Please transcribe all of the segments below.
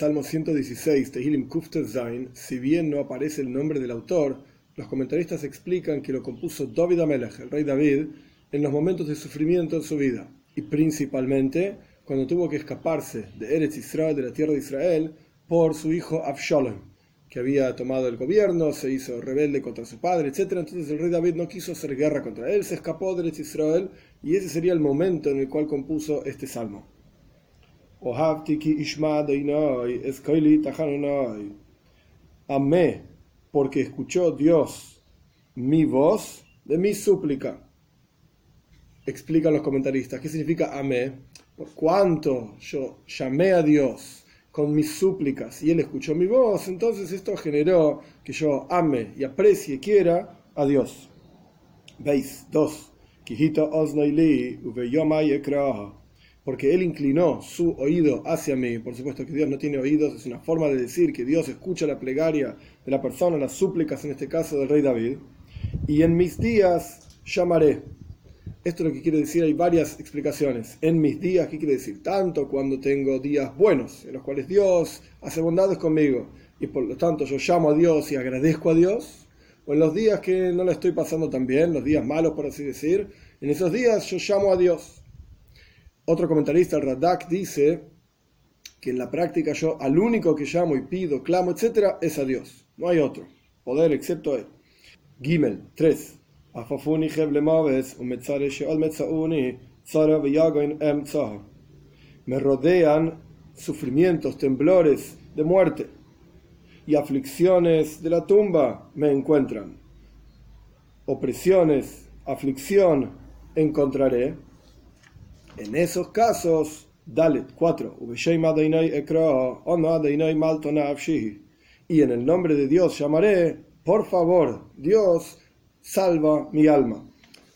Salmo 116, Tehilim Kufter Zain, si bien no aparece el nombre del autor, los comentaristas explican que lo compuso David Amelech, el rey David, en los momentos de sufrimiento en su vida, y principalmente cuando tuvo que escaparse de Eretz Israel, de la tierra de Israel, por su hijo Absalom, que había tomado el gobierno, se hizo rebelde contra su padre, etc. Entonces el rey David no quiso hacer guerra contra él, se escapó de Eretz Israel, y ese sería el momento en el cual compuso este salmo. Amé, porque escuchó Dios mi voz de mi súplica. Explican los comentaristas, ¿qué significa amé? Por cuanto yo llamé a Dios con mis súplicas y Él escuchó mi voz, entonces esto generó que yo ame y aprecie quiera a Dios. ¿Veis? Dos porque él inclinó su oído hacia mí. Por supuesto que Dios no tiene oídos, es una forma de decir que Dios escucha la plegaria de la persona, las súplicas en este caso del rey David. Y en mis días llamaré. Esto es lo que quiere decir, hay varias explicaciones. En mis días, ¿qué quiere decir? Tanto cuando tengo días buenos, en los cuales Dios hace bondades conmigo, y por lo tanto yo llamo a Dios y agradezco a Dios, o en los días que no la estoy pasando tan bien, los días malos por así decir, en esos días yo llamo a Dios. Otro comentarista, Radak, dice que en la práctica yo al único que llamo y pido, clamo, etc., es a Dios. No hay otro poder excepto Él. Gimel 3. Me rodean sufrimientos, temblores de muerte y aflicciones de la tumba me encuentran. Opresiones, aflicción encontraré en esos casos, Dalet 4, y en el nombre de Dios llamaré, por favor, Dios, salva mi alma.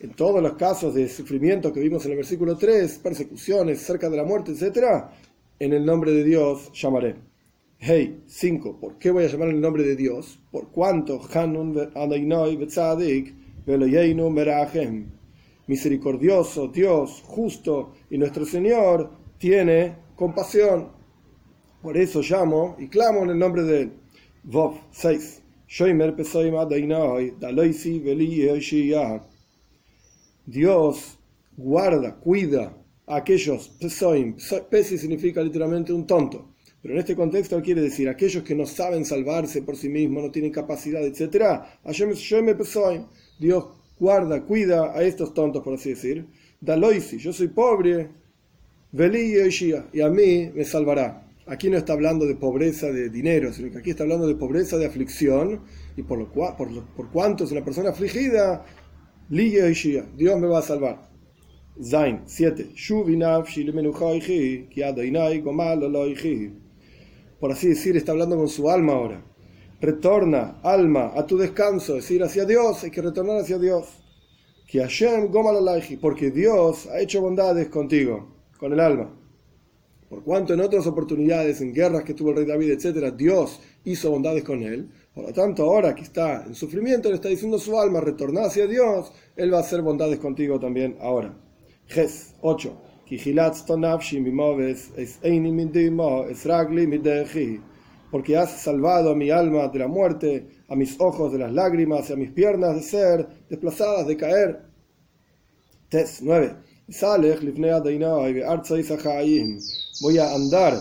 En todos los casos de sufrimiento que vimos en el versículo 3, persecuciones cerca de la muerte, etc., en el nombre de Dios llamaré. Hey, 5. ¿Por qué voy a llamar en el nombre de Dios? Por cuanto Hanun misericordioso, Dios, justo y nuestro Señor tiene compasión. Por eso llamo y clamo en el nombre de Él. Vov 6. Dios guarda, cuida a aquellos pesoim. Pesi significa literalmente un tonto. Pero en este contexto quiere decir aquellos que no saben salvarse por sí mismos, no tienen capacidad, etc. Dios guarda, cuida a estos tontos, por así decir. Daloisi, yo soy pobre, y a mí me salvará. Aquí no está hablando de pobreza de dinero, sino que aquí está hablando de pobreza de aflicción, y por, lo cual, por, por cuanto es una persona afligida, Dios me va a salvar. Zain 7. Por así decir, está hablando con su alma ahora retorna, alma, a tu descanso, es decir, hacia Dios, hay que retornar hacia Dios. Que Hashem porque Dios ha hecho bondades contigo, con el alma. Por cuanto en otras oportunidades, en guerras que tuvo el rey David, etc., Dios hizo bondades con él, por lo tanto, ahora que está en sufrimiento, le está diciendo su alma, retorna hacia Dios, Él va a hacer bondades contigo también ahora. Ges 8 porque has salvado a mi alma de la muerte, a mis ojos de las lágrimas y a mis piernas de ser desplazadas, de caer. Tes 9. Voy a andar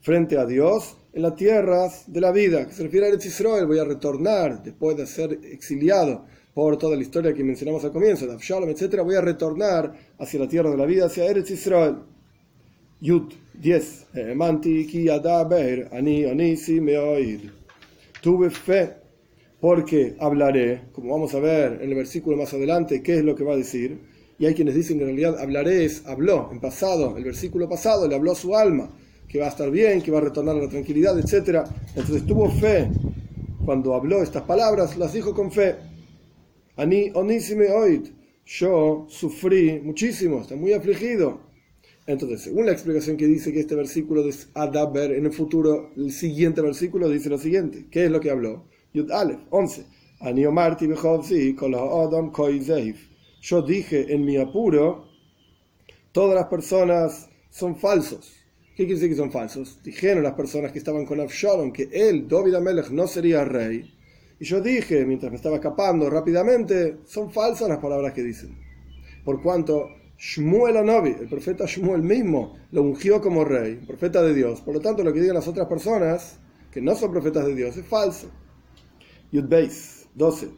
frente a Dios en las tierras de la vida, que se refiere a Eretz Israel, voy a retornar después de ser exiliado por toda la historia que mencionamos al comienzo, de Absalom, etc., voy a retornar hacia la tierra de la vida, hacia Eretz Israel. Yud 10. Tuve fe porque hablaré, como vamos a ver en el versículo más adelante, qué es lo que va a decir. Y hay quienes dicen que en realidad hablaré es habló, en pasado, el versículo pasado le habló a su alma, que va a estar bien, que va a retornar a la tranquilidad, etc. Entonces tuvo fe. Cuando habló estas palabras, las dijo con fe. Ani onisime oid. Yo sufrí muchísimo, está muy afligido entonces, según la explicación que dice que este versículo de Adaber, en el futuro, el siguiente versículo dice lo siguiente. ¿Qué es lo que habló? Yud Aleph, 11. Yo dije en mi apuro, todas las personas son falsos. ¿Qué quiere decir que son falsos? Dijeron las personas que estaban con Absalom que él, David Amelech, no sería rey. Y yo dije, mientras me estaba escapando rápidamente, son falsas las palabras que dicen. Por cuanto Shmuel Anobi, el profeta Shmuel mismo, lo ungió como rey, profeta de Dios. Por lo tanto, lo que digan las otras personas, que no son profetas de Dios, es falso. Yud Beis, 12.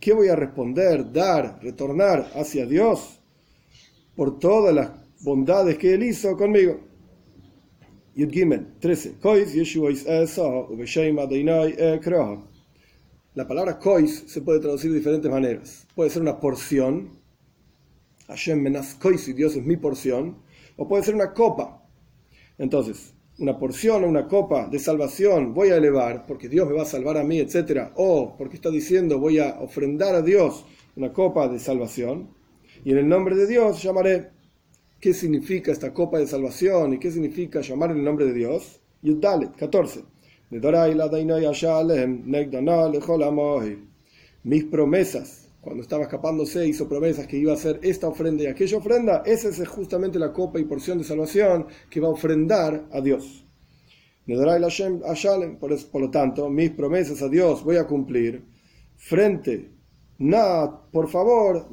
¿Qué voy a responder, dar, retornar hacia Dios por todas las bondades que Él hizo conmigo? Yud Gimel, 13. La palabra kois se puede traducir de diferentes maneras. Puede ser una porción, Hashem menas kois, y Dios es mi porción, o puede ser una copa. Entonces, una porción o una copa de salvación voy a elevar porque Dios me va a salvar a mí, etc. O porque está diciendo voy a ofrendar a Dios una copa de salvación. Y en el nombre de Dios llamaré. ¿Qué significa esta copa de salvación y qué significa llamar en el nombre de Dios? Yudalet 14. Mis promesas, cuando estaba escapándose, hizo promesas que iba a hacer esta ofrenda y aquella ofrenda. Esa es justamente la copa y porción de salvación que va a ofrendar a Dios. Por lo tanto, mis promesas a Dios voy a cumplir frente, na, por favor,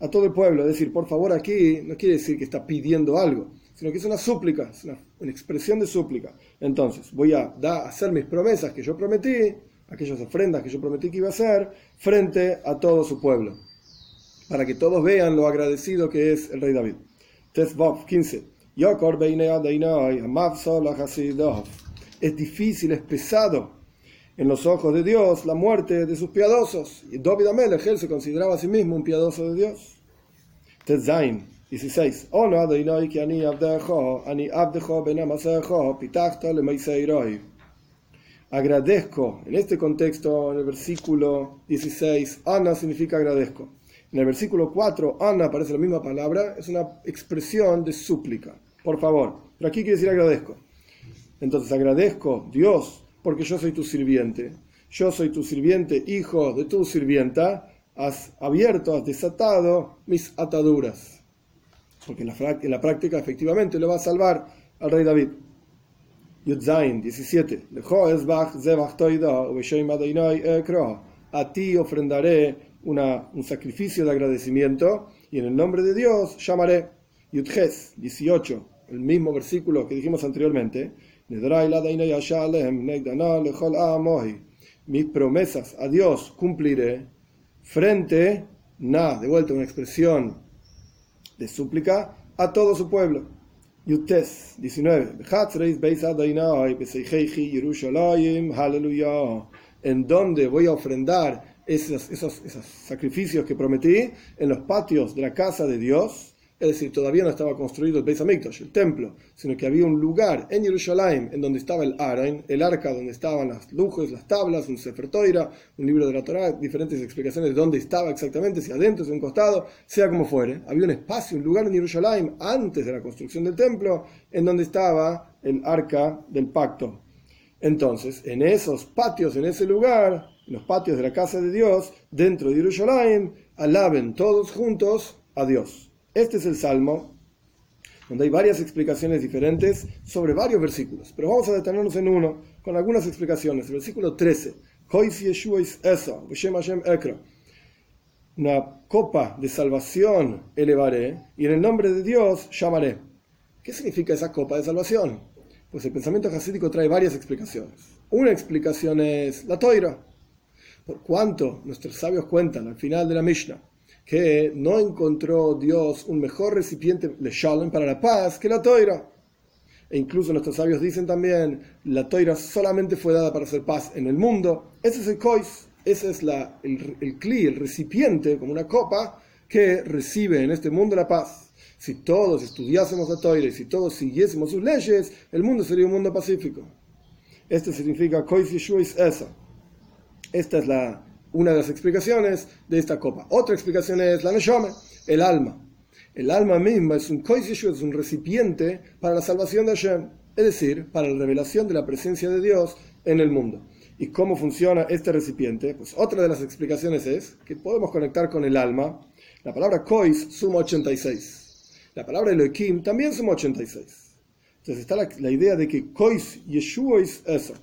a todo el pueblo. Es decir, por favor aquí no quiere decir que está pidiendo algo, sino que es una súplica, es una, expresión de súplica. Entonces, voy a hacer mis promesas que yo prometí, aquellas ofrendas que yo prometí que iba a hacer, frente a todo su pueblo, para que todos vean lo agradecido que es el rey David. Tesvav 15. Es difícil, es pesado en los ojos de Dios la muerte de sus piadosos. Y David Amelech, él se consideraba a sí mismo un piadoso de Dios. Tetzain 16. Agradezco, en este contexto, en el versículo 16, Ana significa agradezco. En el versículo 4, Ana aparece la misma palabra, es una expresión de súplica. Por favor, pero aquí quiere decir agradezco. Entonces agradezco, Dios, porque yo soy tu sirviente. Yo soy tu sirviente, hijo de tu sirvienta. Has abierto, has desatado mis ataduras porque en la, práctica efectivamente lo va a salvar al rey David. Yudzain 17. A ti ofrendaré una, un sacrificio de agradecimiento y en el nombre de Dios llamaré. Yudges 18. El mismo versículo que dijimos anteriormente. Mis promesas a Dios cumpliré frente, na, de vuelta una expresión de súplica a todo su pueblo. Yutes 19. En donde voy a ofrendar esos, esos, esos sacrificios que prometí en los patios de la casa de Dios es decir, todavía no estaba construido el Beis Hamikdash, el templo, sino que había un lugar en Jerusalén en donde estaba el Arain, el arca donde estaban las lujos, las tablas, un Sefer Toira, un libro de la Torah, diferentes explicaciones de dónde estaba exactamente, si adentro, si un costado, sea como fuere. Había un espacio, un lugar en Jerusalén antes de la construcción del templo en donde estaba el arca del pacto. Entonces, en esos patios, en ese lugar, en los patios de la casa de Dios, dentro de Jerusalén, alaben todos juntos a Dios. Este es el Salmo, donde hay varias explicaciones diferentes sobre varios versículos. Pero vamos a detenernos en uno, con algunas explicaciones. El versículo 13. Una copa de salvación elevaré y en el nombre de Dios llamaré. ¿Qué significa esa copa de salvación? Pues el pensamiento jasídico trae varias explicaciones. Una explicación es la toira. Por cuanto nuestros sabios cuentan al final de la Mishnah que no encontró Dios un mejor recipiente de Shalom para la paz que la toira. E incluso nuestros sabios dicen también, la toira solamente fue dada para hacer paz en el mundo. Ese es el kois, ese es la, el, el el recipiente, como una copa, que recibe en este mundo la paz. Si todos estudiásemos la toira y si todos siguiésemos sus leyes, el mundo sería un mundo pacífico. Esto significa kois yeshuis esa. Esta es la, una de las explicaciones de esta copa. Otra explicación es la Neshome, el alma. El alma misma es un es un recipiente para la salvación de Hashem, es decir, para la revelación de la presencia de Dios en el mundo. ¿Y cómo funciona este recipiente? Pues otra de las explicaciones es que podemos conectar con el alma. La palabra kois suma 86. La palabra Elohim también suma 86. Entonces está la, idea de que Kois Yeshua es eso.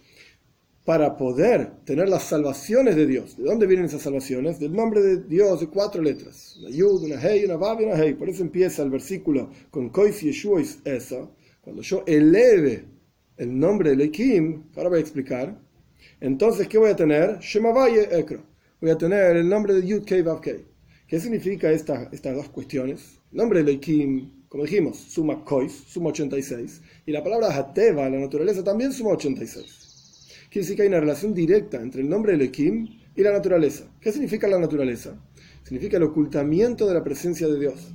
Para poder tener las salvaciones de Dios. ¿De dónde vienen esas salvaciones? Del nombre de Dios de cuatro letras. Una Yud, una Hei, una Vav y una Hei. Por eso empieza el versículo con Kois Yeshua es eso. Cuando yo eleve el nombre de Elohim, ahora voy a explicar, entonces, ¿qué voy a tener? Shemavaye Ekro. Voy a tener el nombre de Yud Kei Vav Kei. ¿Qué significa estas dos cuestiones? El nombre de Elohim, como dijimos, suma Kois, suma 86. Y la palabra Hateva, la naturaleza, también suma 86. Quiere decir que hay una relación directa entre el nombre de Elohim y la naturaleza. ¿Qué significa la naturaleza? Significa el ocultamiento de la presencia de Dios.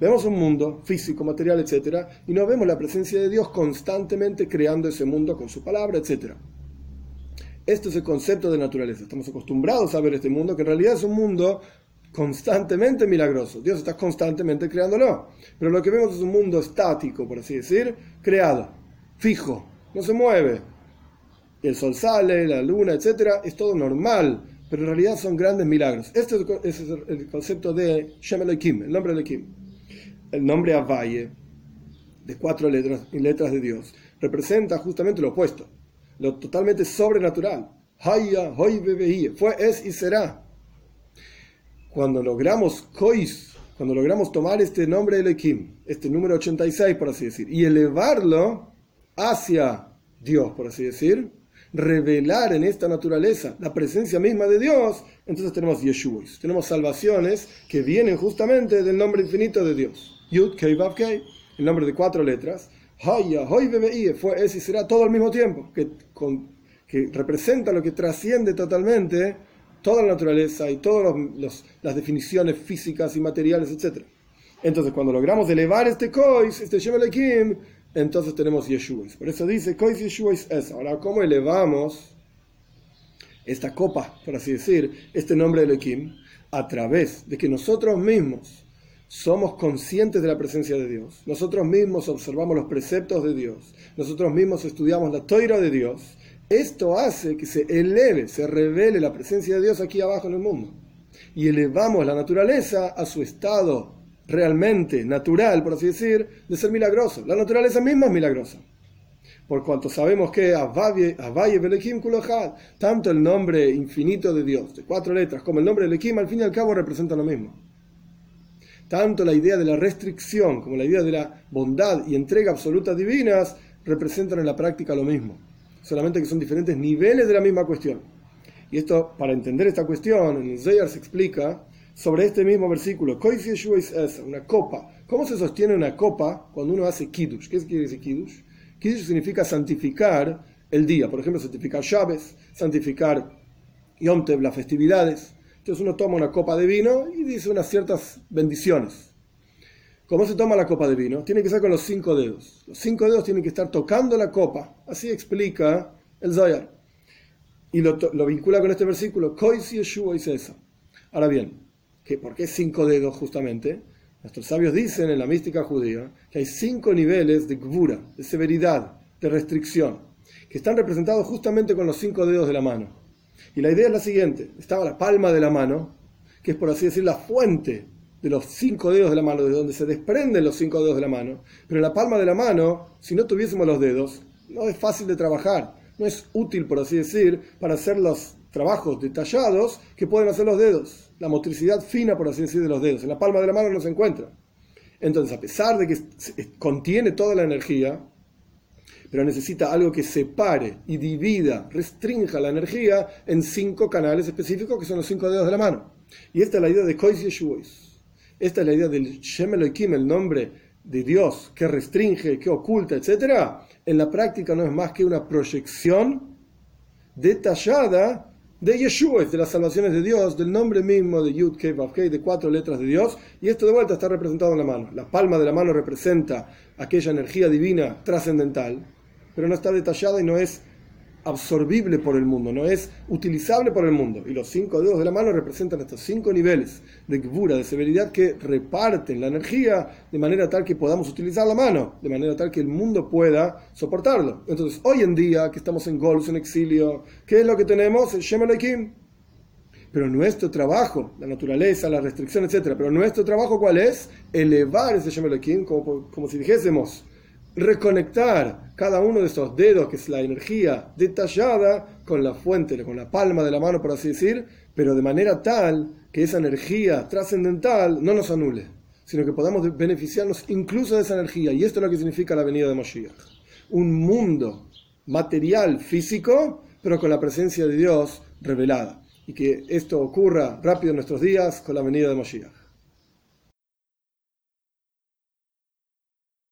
Vemos un mundo físico, material, etc. Y no vemos la presencia de Dios constantemente creando ese mundo con su palabra, etc. Esto es el concepto de naturaleza. Estamos acostumbrados a ver este mundo, que en realidad es un mundo constantemente milagroso. Dios está constantemente creándolo. Pero lo que vemos es un mundo estático, por así decir, creado, fijo, no se mueve. El sol sale, la luna, etc. Es todo normal, pero en realidad son grandes milagros. Este es el concepto de Shem Elohim, el nombre Elohim el nombre Avaye, de cuatro letras letras de Dios, representa justamente lo opuesto, lo totalmente sobrenatural. Haya, hoy fue, es y será. Cuando logramos kois, cuando logramos tomar este nombre Elohim, este número 86, por así decir, y elevarlo hacia Dios, por así decir, revelar en esta naturaleza la presencia misma de Dios, entonces tenemos Yeshua, tenemos salvaciones que vienen justamente del nombre infinito de Dios. Yud, Kei, Vav, Kei, el nombre de cuatro letras. Haya, Hoy, Bebe, fue ese y será todo al mismo tiempo, que, que representa lo que trasciende totalmente toda la naturaleza y todas las definiciones físicas y materiales, etc. Entonces, cuando logramos elevar este Kois, este Shem Kim, entonces tenemos Yeshua. Por eso dice, Kois Yeshua es Ahora, ¿cómo elevamos esta copa, por así decir, este nombre de Elohim? A través de que nosotros mismos somos conscientes de la presencia de Dios, nosotros mismos observamos los preceptos de Dios, nosotros mismos estudiamos la toira de Dios, esto hace que se eleve, se revele la presencia de Dios aquí abajo en el mundo. Y elevamos la naturaleza a su estado realmente natural, por así decir, de ser milagroso. La naturaleza misma es milagrosa. Por cuanto sabemos que tanto el nombre infinito de Dios, de cuatro letras, como el nombre de Elohim, al fin y al cabo representan lo mismo. Tanto la idea de la restricción como la idea de la bondad y entrega absoluta divinas representan en la práctica lo mismo, solamente que son diferentes niveles de la misma cuestión. Y esto, para entender esta cuestión, en el Zayar se explica sobre este mismo versículo, una copa. ¿Cómo se sostiene una copa cuando uno hace kiddush? ¿Qué quiere decir kiddush? Kiddush significa santificar el día, por ejemplo, santificar Shabes, santificar Yom Tev, las festividades. Entonces uno toma una copa de vino y dice unas ciertas bendiciones. ¿Cómo se toma la copa de vino? Tiene que ser con los cinco dedos. Los cinco dedos tienen que estar tocando la copa. Así explica el Zohar. Y lo, vincula con este versículo. Yeshua y Ahora bien, ¿por qué cinco dedos justamente? Nuestros sabios dicen en la mística judía que hay cinco niveles de gvura, de severidad, de restricción, que están representados justamente con los cinco dedos de la mano. Y la idea es la siguiente, estaba la palma de la mano, que es por así decir la fuente de los cinco dedos de la mano, de donde se desprenden los cinco dedos de la mano. Pero la palma de la mano, si no tuviésemos los dedos, no es fácil de trabajar, no es útil, por así decir, para hacer los trabajos detallados que pueden hacer los dedos. La motricidad fina, por así decir, de los dedos. En la palma de la mano no se encuentra. Entonces, a pesar de que contiene toda la energía, pero necesita algo que separe y divida, restrinja la energía en cinco canales específicos que son los cinco dedos de la mano. Y esta es la idea de Kois Yeshuos. Esta es la idea del Shem Elohim, el nombre de Dios que restringe, que oculta, etc. En la práctica no es más que una proyección detallada de Yeshua, de las salvaciones de Dios, del nombre mismo de Yud Kei Vav de cuatro letras de Dios, y esto de vuelta está representado en la mano. La palma de la mano representa aquella energía divina trascendental, pero no está detallada y no es absorbible por el mundo, no es utilizable por el mundo. Y los cinco dedos de la mano representan estos cinco niveles de gvura, de severidad, que reparten la energía de manera tal que podamos utilizar la mano, de manera tal que el mundo pueda soportarlo. Entonces, hoy en día, que estamos en Gols, en exilio, ¿qué es lo que tenemos? El Shem Pero nuestro trabajo, la naturaleza, la restricción, etc. Pero nuestro trabajo, ¿cuál es? Elevar ese Shem Elohim, como, como si dijésemos, reconectar cada uno de esos dedos, que es la energía detallada, con la fuente, con la palma de la mano, por así decir, pero de manera tal que esa energía trascendental no nos anule, sino que podamos beneficiarnos incluso de esa energía. Y esto es lo que significa la venida de Moshiach. Un mundo material, físico, pero con la presencia de Dios revelada. Y que esto ocurra rápido en nuestros días con la venida de Moshiach.